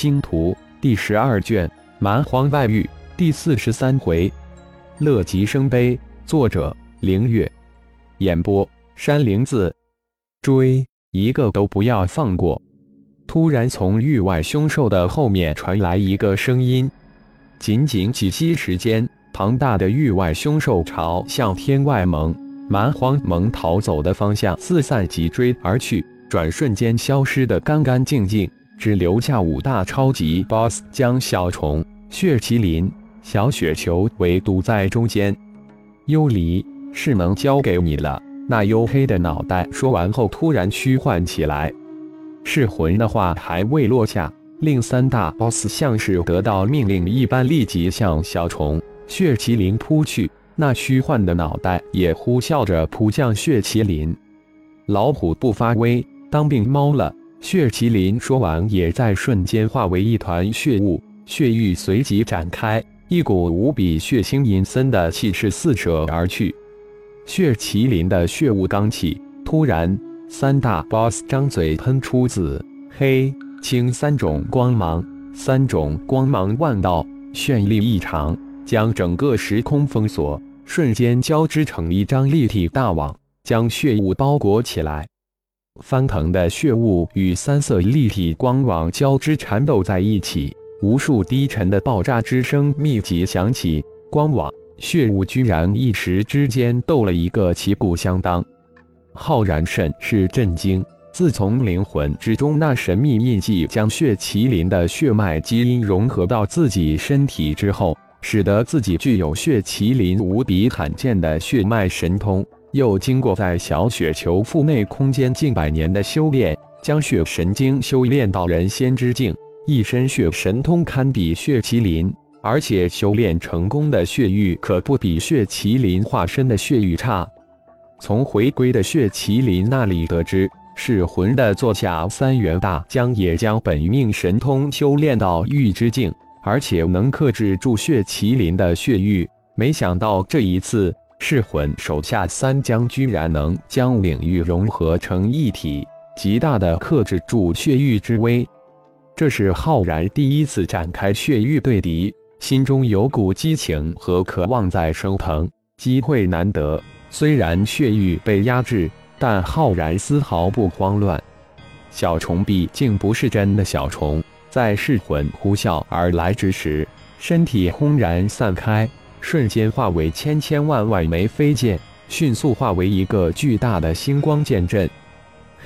星图》第十二卷《蛮荒外域》第四十三回。乐极生悲，作者：凌月，演播：山灵子。追，一个都不要放过！突然，从域外凶兽的后面传来一个声音。仅仅几息时间，庞大的域外凶兽朝向天外盟、蛮荒盟逃走的方向四散急追而去，转瞬间消失得干干净净，只留下五大超级 BOSS 将小虫、血麒麟、小雪球围堵在中间。幽离，是能交给你了。那黝黑的脑袋说完后，突然虚幻起来。噬魂的话还未落下。另三大 BOSS 像是得到命令一般，立即向小虫、血麒麟扑去。那虚幻的脑袋也呼啸着扑向血麒麟。老虎不发威，当病猫了。血麒麟说完，也在瞬间化为一团血雾，血域随即展开，一股无比血腥阴森的气势四射而去。血麒麟的血雾刚起，突然，三大 BOSS 张嘴喷出紫、黑。青三种光芒，三种光芒万道，绚丽异常，将整个时空封锁，瞬间交织成一张立体大网，将血雾包裹起来。翻腾的血雾与三色立体光网交织缠斗在一起，无数低沉的爆炸之声密集响起，光网、血雾居然一时之间斗了一个旗鼓相当。浩然甚是震惊。自从灵魂之中那神秘印记将血麒麟的血脉基因融合到自己身体之后，使得自己具有血麒麟无比罕见的血脉神通。又经过在小雪球腹内空间近百年的修炼，将血神经修炼到人仙之境，一身血神通堪比血麒麟。而且修炼成功的血域可不比血麒麟化身的血域差。从回归的血麒麟那里得知。噬魂的座下三元大将也将本命神通修炼到玉之境，而且能克制住血麒麟的血域。没想到这一次，噬魂手下三将居然能将领域融合成一体，极大的克制住血域之威。这是浩然第一次展开血域对敌，心中有股激情和渴望在升腾，机会难得。虽然血域被压制。但浩然丝毫不慌乱。小虫毕竟不是真的小虫，在噬魂呼啸而来之时，身体轰然散开，瞬间化为千千万万枚飞剑，迅速化为一个巨大的星光剑阵。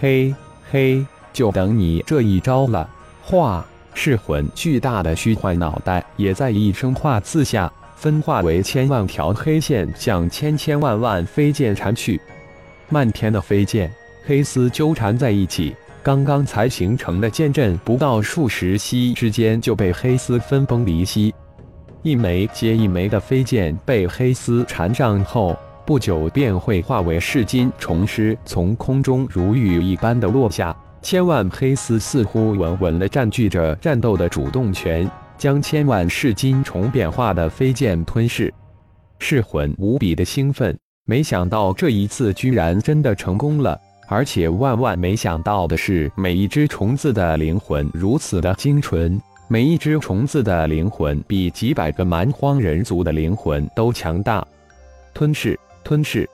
嘿，嘿，就等你这一招了！化噬魂巨大的虚幻脑袋也在一声化字下分化为千万条黑线，向千千万万飞剑缠去。漫天的飞剑，黑丝纠缠在一起，刚刚才形成的剑阵，不到数十息之间就被黑丝分崩离析。一枚接一枚的飞剑被黑丝缠上后，不久便会化为噬金虫尸，从空中如雨一般的落下。千万黑丝似乎稳稳地占据着战斗的主动权，将千万噬金虫变化的飞剑吞噬。噬魂无比的兴奋。没想到这一次居然真的成功了，而且万万没想到的是，每一只虫子的灵魂如此的精纯，每一只虫子的灵魂比几百个蛮荒人族的灵魂都强大。吞噬，吞噬，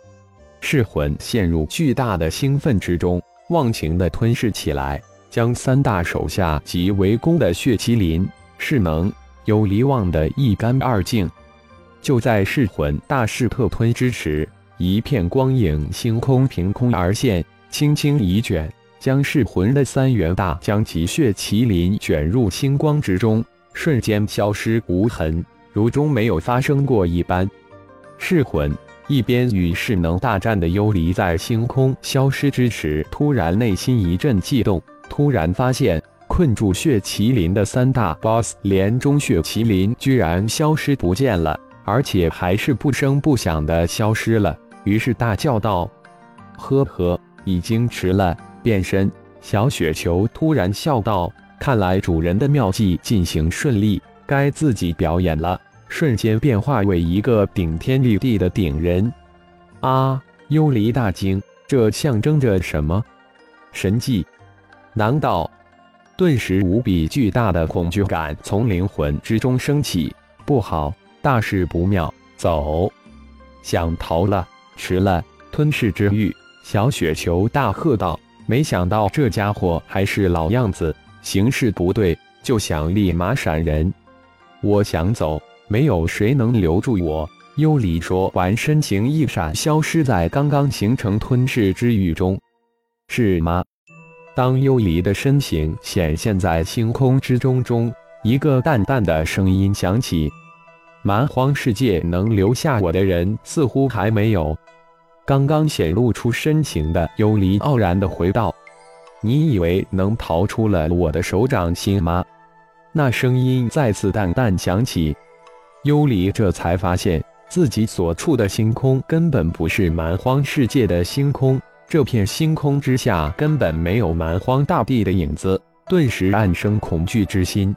噬魂陷入巨大的兴奋之中，忘情的吞噬起来，将三大手下及围攻的血麒麟、噬能、幽离忘的一干二净。就在噬魂大势特吞之时。一片光影，星空凭空而现，轻轻一卷，将噬魂的三元大将及血麒麟卷入星光之中，瞬间消失无痕，如中没有发生过一般。噬魂一边与势能大战的幽离在星空消失之时，突然内心一阵悸动，突然发现困住血麒麟的三大 BOSS 连中血麒麟居然消失不见了，而且还是不声不响的消失了。于是大叫道：“呵呵，已经迟了。”变身小雪球突然笑道：“看来主人的妙计进行顺利，该自己表演了。”瞬间变化为一个顶天立地的顶人。啊！幽离大惊，这象征着什么？神迹？难道？顿时无比巨大的恐惧感从灵魂之中升起。不好，大事不妙！走，想逃了，迟了！吞噬之欲，小雪球大喝道。没想到这家伙还是老样子，形势不对就想立马闪人。我想走，没有谁能留住我。幽离说完，身形一闪，消失在刚刚形成吞噬之域中。是吗？当幽离的身形显现在星空之中中，一个淡淡的声音响起：“蛮荒世界能留下我的人似乎还没有。”刚刚显露出深情的幽离傲然的回道：“你以为能逃出了我的手掌心吗？”那声音再次淡淡响起。幽离这才发现自己所处的星空根本不是蛮荒世界的星空。这片星空之下根本没有蛮荒大地的影子，顿时暗生恐惧之心。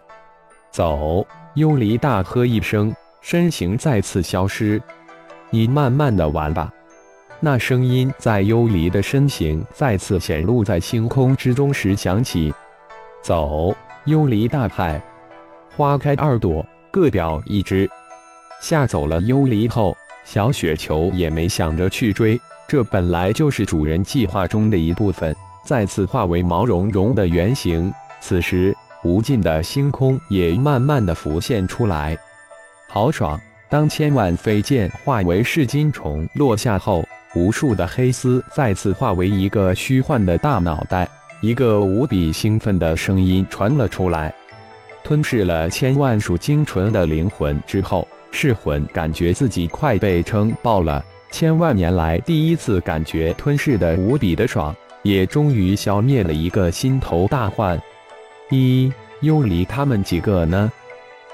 走！幽离大喝一声，身形再次消失。你慢慢的玩吧。那声音在幽离的身形再次显露在星空之中时响起。走！幽离大派。花开二朵，各表一枝。吓走了幽离后，小雪球也没想着去追。这本来就是主人计划中的一部分，再次化为毛茸茸的原形。此时，无尽的星空也慢慢的浮现出来，豪爽！当千万飞剑化为噬金虫落下后，无数的黑丝再次化为一个虚幻的大脑袋。一个无比兴奋的声音传了出来：吞噬了千万数精纯的灵魂之后，噬魂感觉自己快被撑爆了。千万年来第一次感觉吞噬的无比的爽，也终于消灭了一个心头大患。一幽离他们几个呢？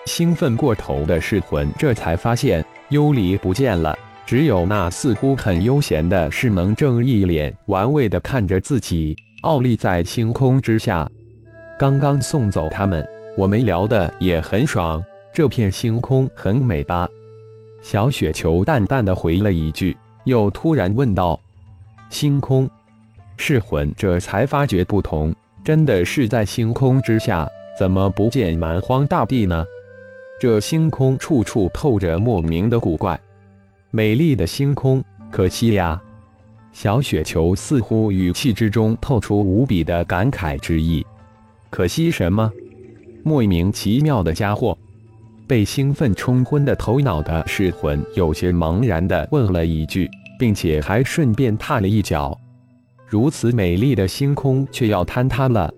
兴奋过头的噬魂这才发现幽离不见了，只有那似乎很悠闲的噬能正一脸玩味的看着自己，傲立在星空之下。刚刚送走他们，我们聊的也很爽，这片星空很美吧？小雪球淡淡的回了一句，又突然问道：“星空，噬魂这才发觉不同，真的是在星空之下，怎么不见蛮荒大地呢？这星空处处透着莫名的古怪，美丽的星空，可惜呀。”小雪球似乎语气之中透出无比的感慨之意。可惜什么？莫名其妙的家伙。被兴奋冲昏的头脑的噬魂有些茫然地问了一句，并且还顺便踏了一脚。如此美丽的星空却要坍塌了。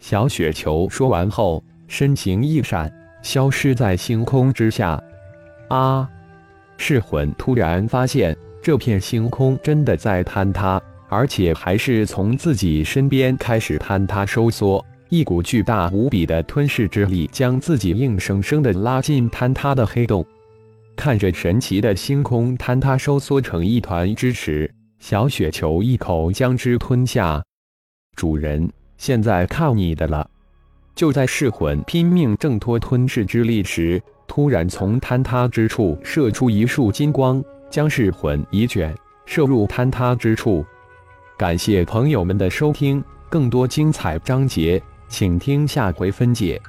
小雪球说完后，身形一闪，消失在星空之下。啊！噬魂突然发现，这片星空真的在坍塌，而且还是从自己身边开始坍塌收缩。一股巨大无比的吞噬之力将自己硬生生的拉进坍塌的黑洞。看着神奇的星空坍塌收缩成一团之时，小雪球一口将之吞下。主人，现在靠你的了。就在噬魂拼命挣脱吞噬之力时，突然从坍塌之处射出一束金光，将噬魂一卷，射入坍塌之处。感谢朋友们的收听，更多精彩章节。请听下回分解。